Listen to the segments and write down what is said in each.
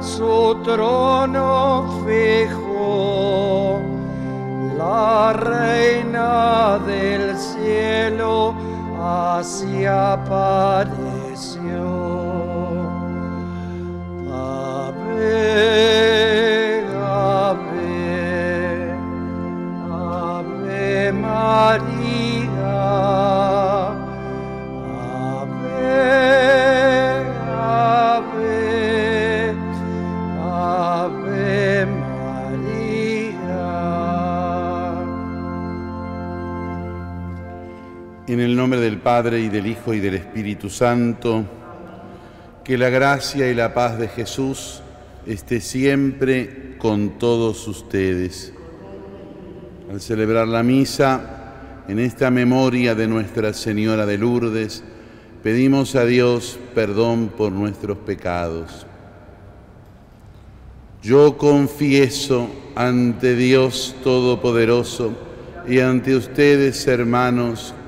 su trono fijo, la reina del cielo así apareció. Padre y del Hijo y del Espíritu Santo, que la gracia y la paz de Jesús esté siempre con todos ustedes. Al celebrar la misa, en esta memoria de Nuestra Señora de Lourdes, pedimos a Dios perdón por nuestros pecados. Yo confieso ante Dios Todopoderoso y ante ustedes, hermanos,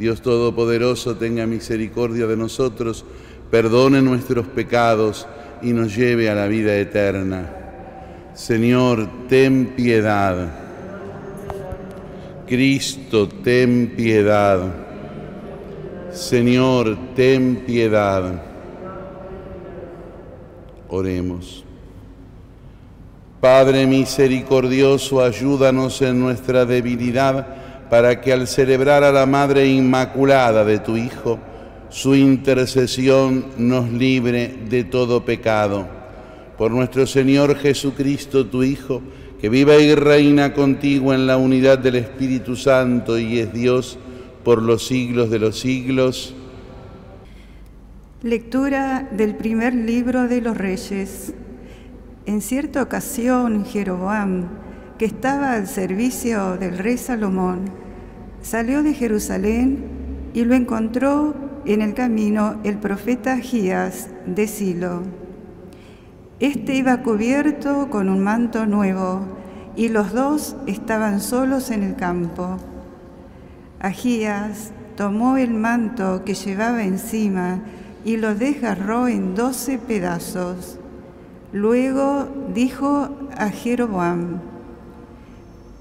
Dios Todopoderoso tenga misericordia de nosotros, perdone nuestros pecados y nos lleve a la vida eterna. Señor, ten piedad. Cristo, ten piedad. Señor, ten piedad. Oremos. Padre misericordioso, ayúdanos en nuestra debilidad para que al celebrar a la Madre Inmaculada de tu Hijo, su intercesión nos libre de todo pecado. Por nuestro Señor Jesucristo, tu Hijo, que viva y reina contigo en la unidad del Espíritu Santo y es Dios por los siglos de los siglos. Lectura del primer libro de los Reyes. En cierta ocasión, Jeroboam, que estaba al servicio del rey Salomón, salió de Jerusalén y lo encontró en el camino el profeta Agías de Silo. Este iba cubierto con un manto nuevo y los dos estaban solos en el campo. Agías tomó el manto que llevaba encima y lo desgarró en doce pedazos. Luego dijo a Jeroboam,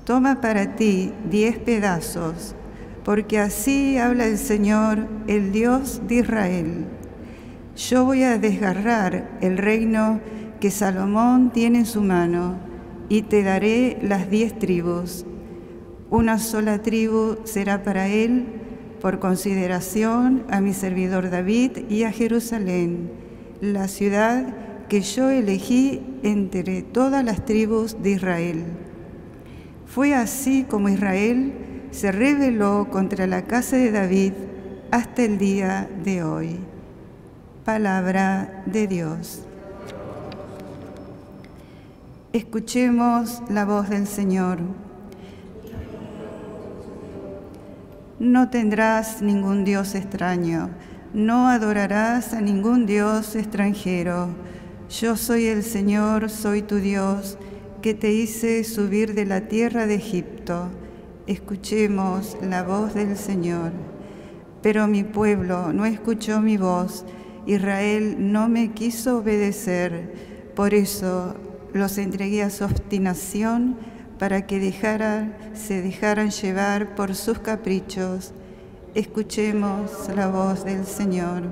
Toma para ti diez pedazos, porque así habla el Señor, el Dios de Israel. Yo voy a desgarrar el reino que Salomón tiene en su mano, y te daré las diez tribus. Una sola tribu será para él, por consideración a mi servidor David y a Jerusalén, la ciudad que yo elegí entre todas las tribus de Israel. Fue así como Israel se rebeló contra la casa de David hasta el día de hoy. Palabra de Dios. Escuchemos la voz del Señor. No tendrás ningún Dios extraño, no adorarás a ningún Dios extranjero. Yo soy el Señor, soy tu Dios que te hice subir de la tierra de Egipto. Escuchemos la voz del Señor. Pero mi pueblo no escuchó mi voz, Israel no me quiso obedecer, por eso los entregué a su obstinación para que se dejaran llevar por sus caprichos. Escuchemos la voz del Señor.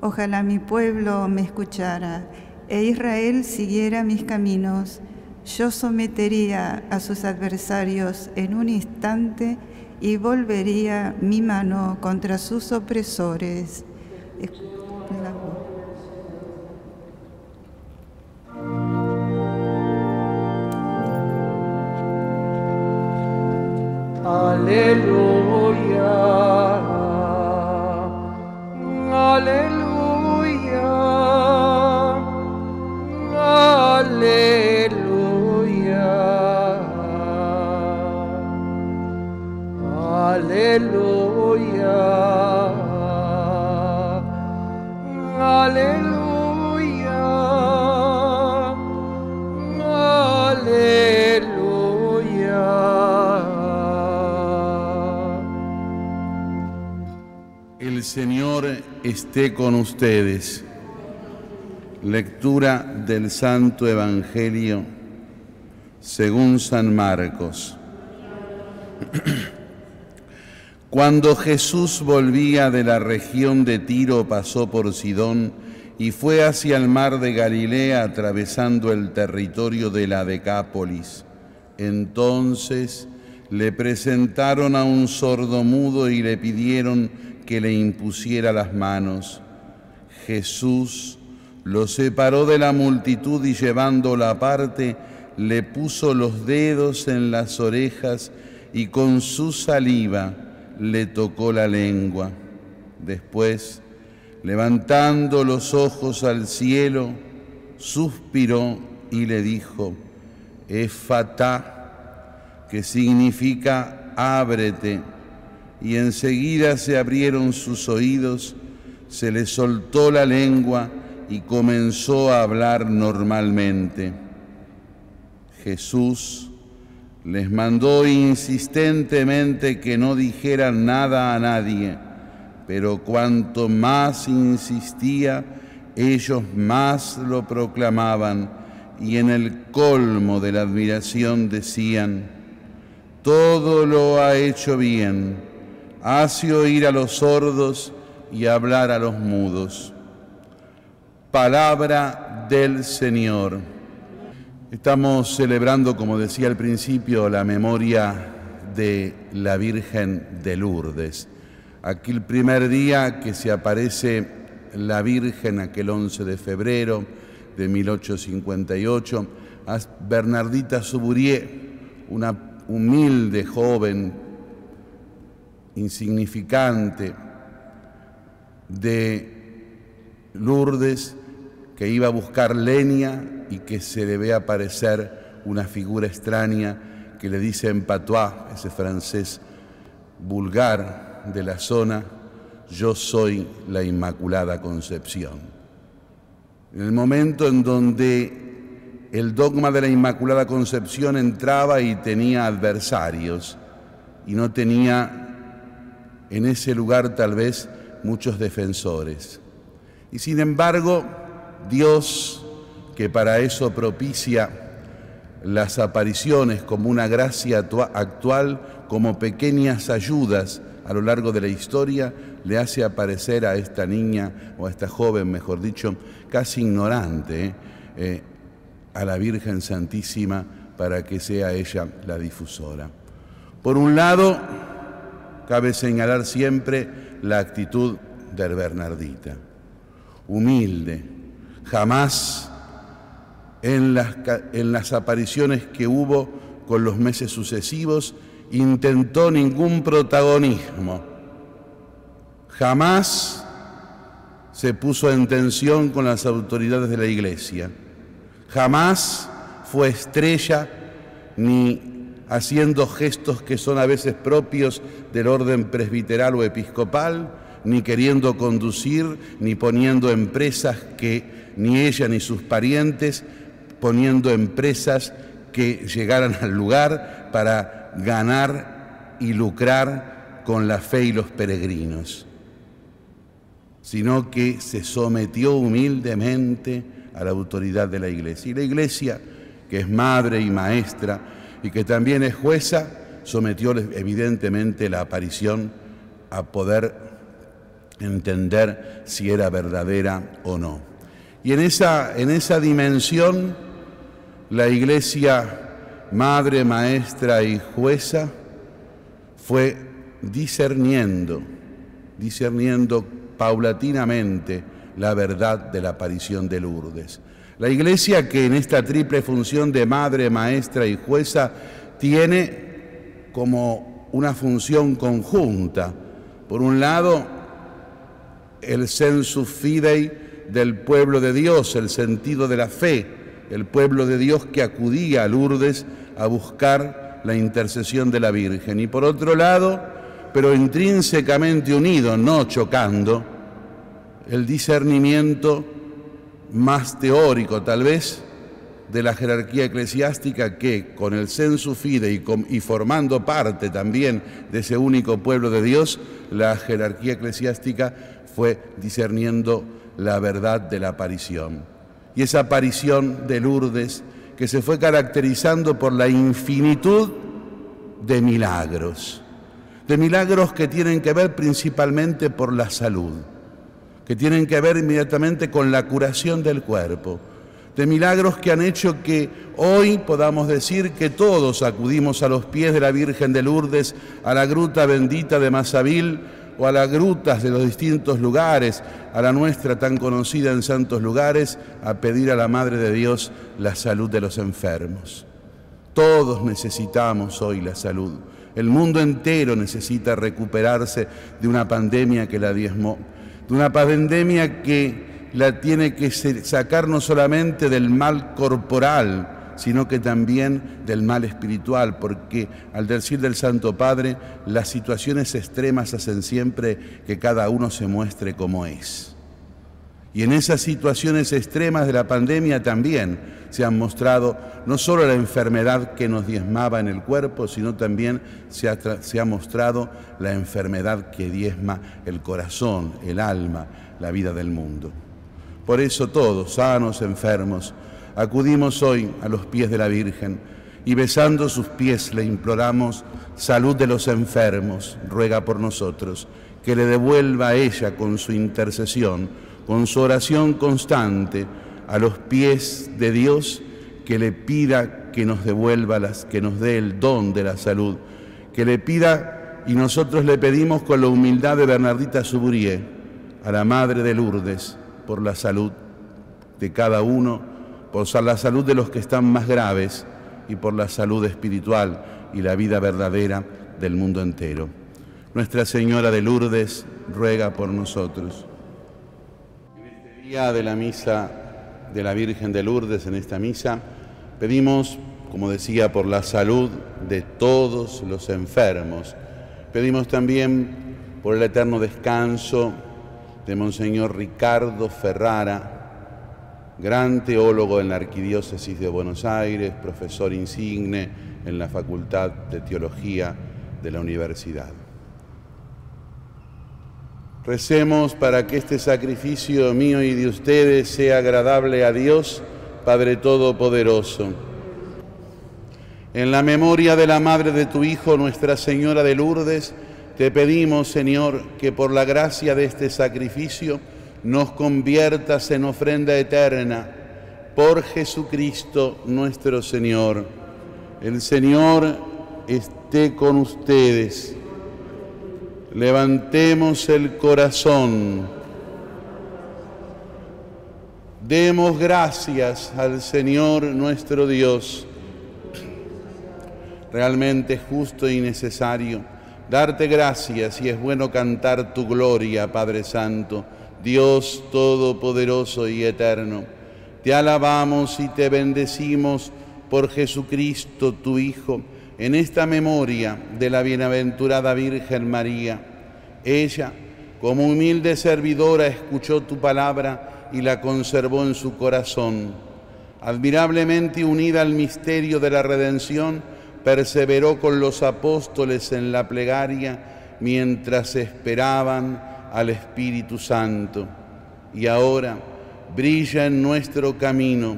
Ojalá mi pueblo me escuchara e Israel siguiera mis caminos. Yo sometería a sus adversarios en un instante y volvería mi mano contra sus opresores. Aleluya. Señor esté con ustedes. Lectura del Santo Evangelio según San Marcos. Cuando Jesús volvía de la región de Tiro, pasó por Sidón y fue hacia el mar de Galilea atravesando el territorio de la Decápolis. Entonces le presentaron a un sordomudo y le pidieron que le impusiera las manos. Jesús lo separó de la multitud y llevándolo aparte, le puso los dedos en las orejas y con su saliva le tocó la lengua. Después, levantando los ojos al cielo, suspiró y le dijo, Efatá, que significa ábrete. Y enseguida se abrieron sus oídos, se le soltó la lengua y comenzó a hablar normalmente. Jesús les mandó insistentemente que no dijeran nada a nadie, pero cuanto más insistía, ellos más lo proclamaban y en el colmo de la admiración decían, todo lo ha hecho bien, hace oír a los sordos y hablar a los mudos. Palabra del Señor. Estamos celebrando, como decía al principio, la memoria de la Virgen de Lourdes. Aquí el primer día que se aparece la Virgen, aquel 11 de febrero de 1858, a Bernardita Suburier, una humilde joven, insignificante, de Lourdes, que iba a buscar leña y que se le ve aparecer una figura extraña que le dice en patois, ese francés vulgar de la zona, yo soy la Inmaculada Concepción. En el momento en donde el dogma de la Inmaculada Concepción entraba y tenía adversarios y no tenía en ese lugar tal vez muchos defensores. Y sin embargo, Dios, que para eso propicia las apariciones como una gracia actual, como pequeñas ayudas a lo largo de la historia, le hace aparecer a esta niña, o a esta joven, mejor dicho, casi ignorante, eh, a la Virgen Santísima para que sea ella la difusora. Por un lado, cabe señalar siempre la actitud de Bernardita, humilde, jamás en las, en las, apariciones que hubo con los meses sucesivos intentó ningún protagonismo, jamás se puso en tensión con las autoridades de la iglesia, jamás fue estrella ni haciendo gestos que son a veces propios del orden presbiteral o episcopal, ni queriendo conducir, ni poniendo empresas que ni ella ni sus parientes, poniendo empresas que llegaran al lugar para ganar y lucrar con la fe y los peregrinos, sino que se sometió humildemente a la autoridad de la iglesia. Y la iglesia, que es madre y maestra, y que también es jueza, sometió evidentemente la aparición a poder entender si era verdadera o no. Y en esa, en esa dimensión, la iglesia madre, maestra y jueza fue discerniendo, discerniendo paulatinamente la verdad de la aparición de Lourdes. La iglesia que en esta triple función de madre, maestra y jueza tiene como una función conjunta. Por un lado, el sensus fidei del pueblo de Dios, el sentido de la fe, el pueblo de Dios que acudía a Lourdes a buscar la intercesión de la Virgen. Y por otro lado, pero intrínsecamente unido, no chocando, el discernimiento más teórico tal vez de la jerarquía eclesiástica que con el sensu fide y, y, formando parte también de ese único pueblo de Dios, la jerarquía eclesiástica fue discerniendo la verdad de la aparición. Y esa aparición de Lourdes que se fue caracterizando por la infinitud de milagros, de milagros que tienen que ver principalmente por la salud, que tienen que ver inmediatamente con la curación del cuerpo, de milagros que han hecho que hoy podamos decir que todos acudimos a los pies de la Virgen de Lourdes, a la gruta bendita de Mazavil, o a las grutas de los distintos lugares, a la nuestra tan conocida en santos lugares, a pedir a la Madre de Dios la salud de los enfermos. Todos necesitamos hoy la salud. El mundo entero necesita recuperarse de una pandemia que la diezmó, de una pandemia que la tiene que sacar no solamente del mal corporal, sino que también del mal espiritual, porque al decir del Santo Padre, las situaciones extremas hacen siempre que cada uno se muestre como es. Y en esas situaciones extremas de la pandemia también se han mostrado no solo la enfermedad que nos diezmaba en el cuerpo, sino también se ha, se ha mostrado la enfermedad que diezma el corazón, el alma, la vida del mundo. Por eso todos, sanos, enfermos, acudimos hoy a los pies de la Virgen y besando sus pies le imploramos salud de los enfermos, ruega por nosotros, que le devuelva a ella con su intercesión, con su oración constante a los pies de Dios, que le pida que nos devuelva las, que nos dé el don de la salud, que le pida y nosotros le pedimos con la humildad de Bernardita Suburie a la Madre de Lourdes por la salud de cada uno por la salud de los que están más graves y por la salud espiritual y la vida verdadera del mundo entero. Nuestra Señora de Lourdes ruega por nosotros. Día de la misa de la Virgen de Lourdes, en esta misa, pedimos, como decía, por la salud de todos los enfermos. Pedimos también por el eterno descanso de Monseñor Ricardo Ferrara, gran teólogo en la Arquidiócesis de Buenos Aires, profesor insigne en la Facultad de Teología de la Universidad. Recemos para que este sacrificio mío y de ustedes sea agradable a Dios, Padre Todopoderoso. En la memoria de la Madre de tu Hijo, Nuestra Señora de Lourdes, te pedimos, Señor, que por la gracia de este sacrificio, nos conviertas en ofrenda eterna por Jesucristo nuestro Señor. El Señor esté con ustedes. Levantemos el corazón. Demos gracias al Señor nuestro Dios. Realmente justo y necesario darte gracias y es bueno cantar tu gloria, Padre Santo Dios Todopoderoso y Eterno, te alabamos y te bendecimos por Jesucristo, tu Hijo, en esta memoria de la bienaventurada Virgen María. Ella, como humilde servidora, escuchó tu palabra y la conservó en su corazón. Admirablemente unida al misterio de la redención, perseveró con los apóstoles en la plegaria mientras esperaban al Espíritu Santo y ahora brilla en nuestro camino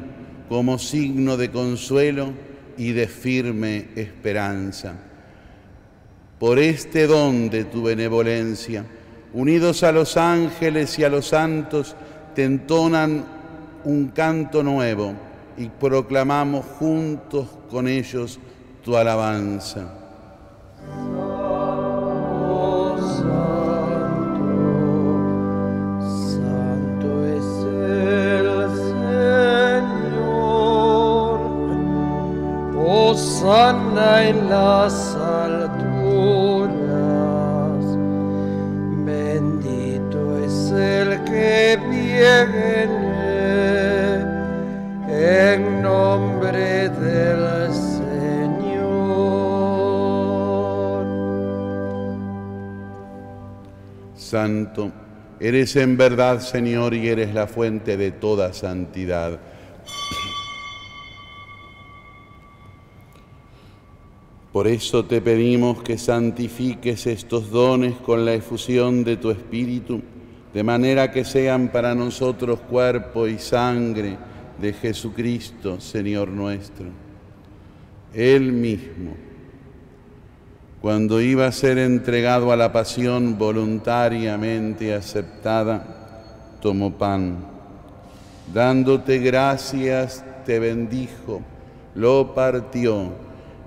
como signo de consuelo y de firme esperanza. Por este don de tu benevolencia, unidos a los ángeles y a los santos, te entonan un canto nuevo y proclamamos juntos con ellos tu alabanza. Sana en las alturas. Bendito es el que viene en nombre del Señor. Santo, eres en verdad Señor y eres la fuente de toda santidad. Por eso te pedimos que santifiques estos dones con la efusión de tu Espíritu, de manera que sean para nosotros cuerpo y sangre de Jesucristo, Señor nuestro. Él mismo, cuando iba a ser entregado a la pasión voluntariamente aceptada, tomó pan. Dándote gracias, te bendijo, lo partió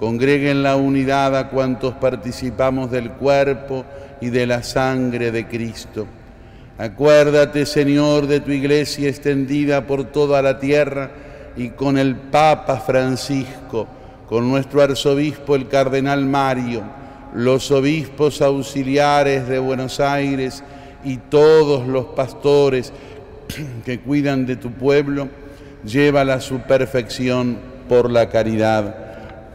congregue en la unidad a cuantos participamos del cuerpo y de la sangre de Cristo. Acuérdate, Señor, de tu iglesia extendida por toda la tierra y con el Papa Francisco, con nuestro arzobispo el Cardenal Mario, los obispos auxiliares de Buenos Aires y todos los pastores que cuidan de tu pueblo, llévala a su perfección por la caridad.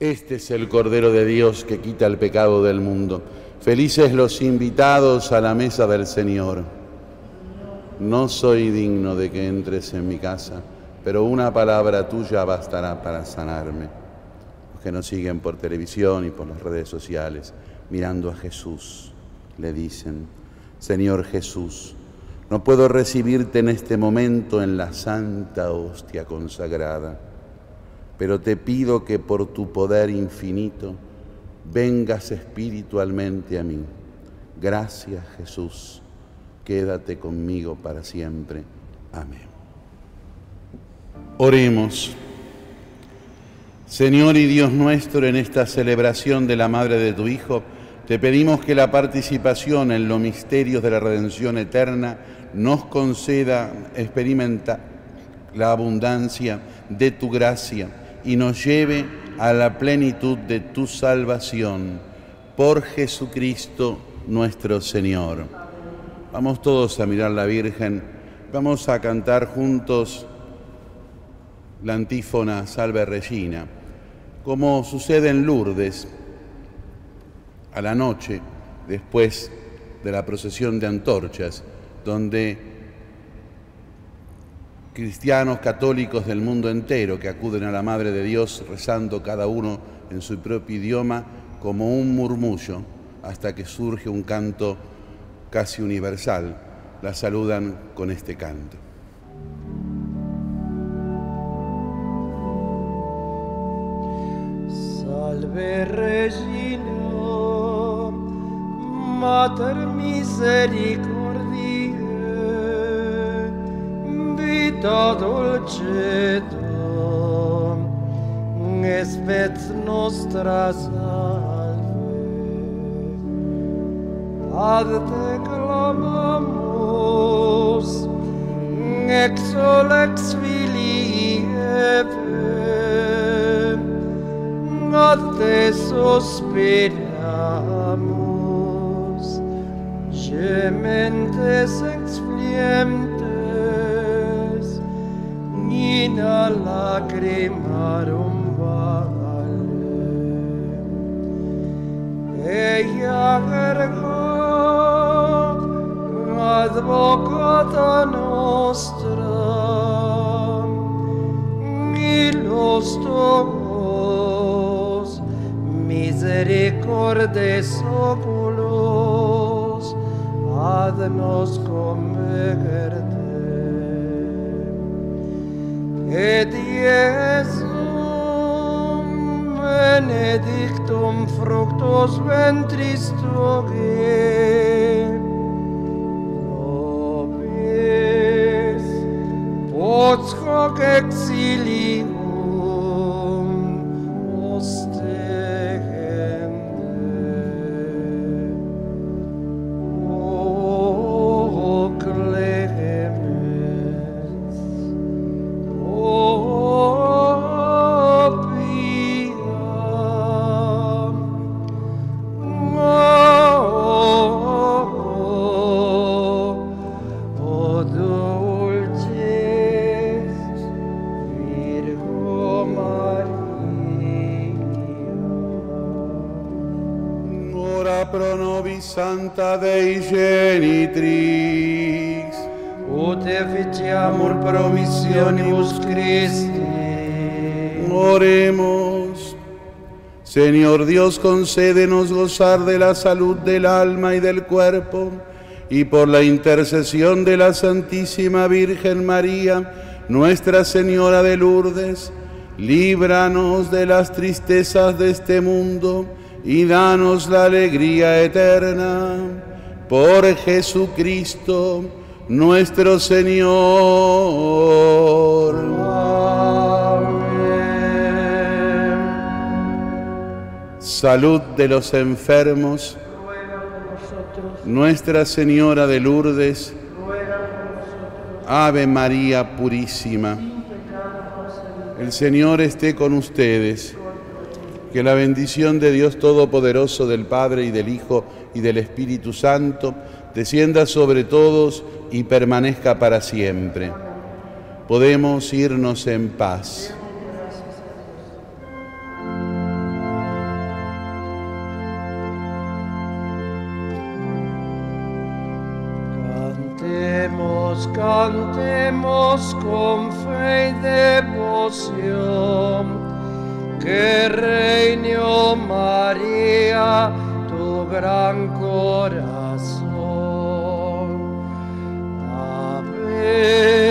Este es el Cordero de Dios que quita el pecado del mundo. Felices los invitados a la mesa del Señor. No soy digno de que entres en mi casa, pero una palabra tuya bastará para sanarme. Los que nos siguen por televisión y por las redes sociales, mirando a Jesús, le dicen, Señor Jesús, no puedo recibirte en este momento en la santa hostia consagrada pero te pido que por tu poder infinito vengas espiritualmente a mí. Gracias Jesús, quédate conmigo para siempre. Amén. Oremos. Señor y Dios nuestro, en esta celebración de la Madre de tu Hijo, te pedimos que la participación en los misterios de la redención eterna nos conceda experimentar la abundancia de tu gracia y nos lleve a la plenitud de tu salvación. Por Jesucristo nuestro Señor. Vamos todos a mirar la Virgen. Vamos a cantar juntos la antífona Salve Regina. Como sucede en Lourdes, a la noche, después de la procesión de antorchas, donde cristianos católicos del mundo entero que acuden a la Madre de Dios rezando cada uno en su propio idioma como un murmullo hasta que surge un canto casi universal. La saludan con este canto. Salve Regina, Mater Misericordia Spirito dulcitum, espet nostra salve. Ad te clamamus, ex ol ex filii Eve, ad te sospiramus, gementes ex fliem Ina lacrimarum vale. Ella ergo advocata nostra, milos tuos, misericordes oculos, ad nos converte. et Iesum benedictum fructus ventris tuae nobis post hoc exilium Santa Dei Genitrix, ut efficiamur promissionibus Christi. Oremos. Señor Dios, concédenos gozar de la salud del alma y del cuerpo, y por la intercesión de la Santísima Virgen María, Nuestra Señora de Lourdes, líbranos de las tristezas de este mundo y danos la alegría eterna. Por Jesucristo, nuestro Señor. Amén. Salud de los enfermos. Nuestra Señora de Lourdes. Ave María Purísima. El Señor esté con ustedes. Que la bendición de Dios Todopoderoso, del Padre y del Hijo y del Espíritu Santo, descienda sobre todos y permanezca para siempre. Podemos irnos en paz. Cantemos, cantemos con fe y devoción, que reine María tu gran corazón. Ave,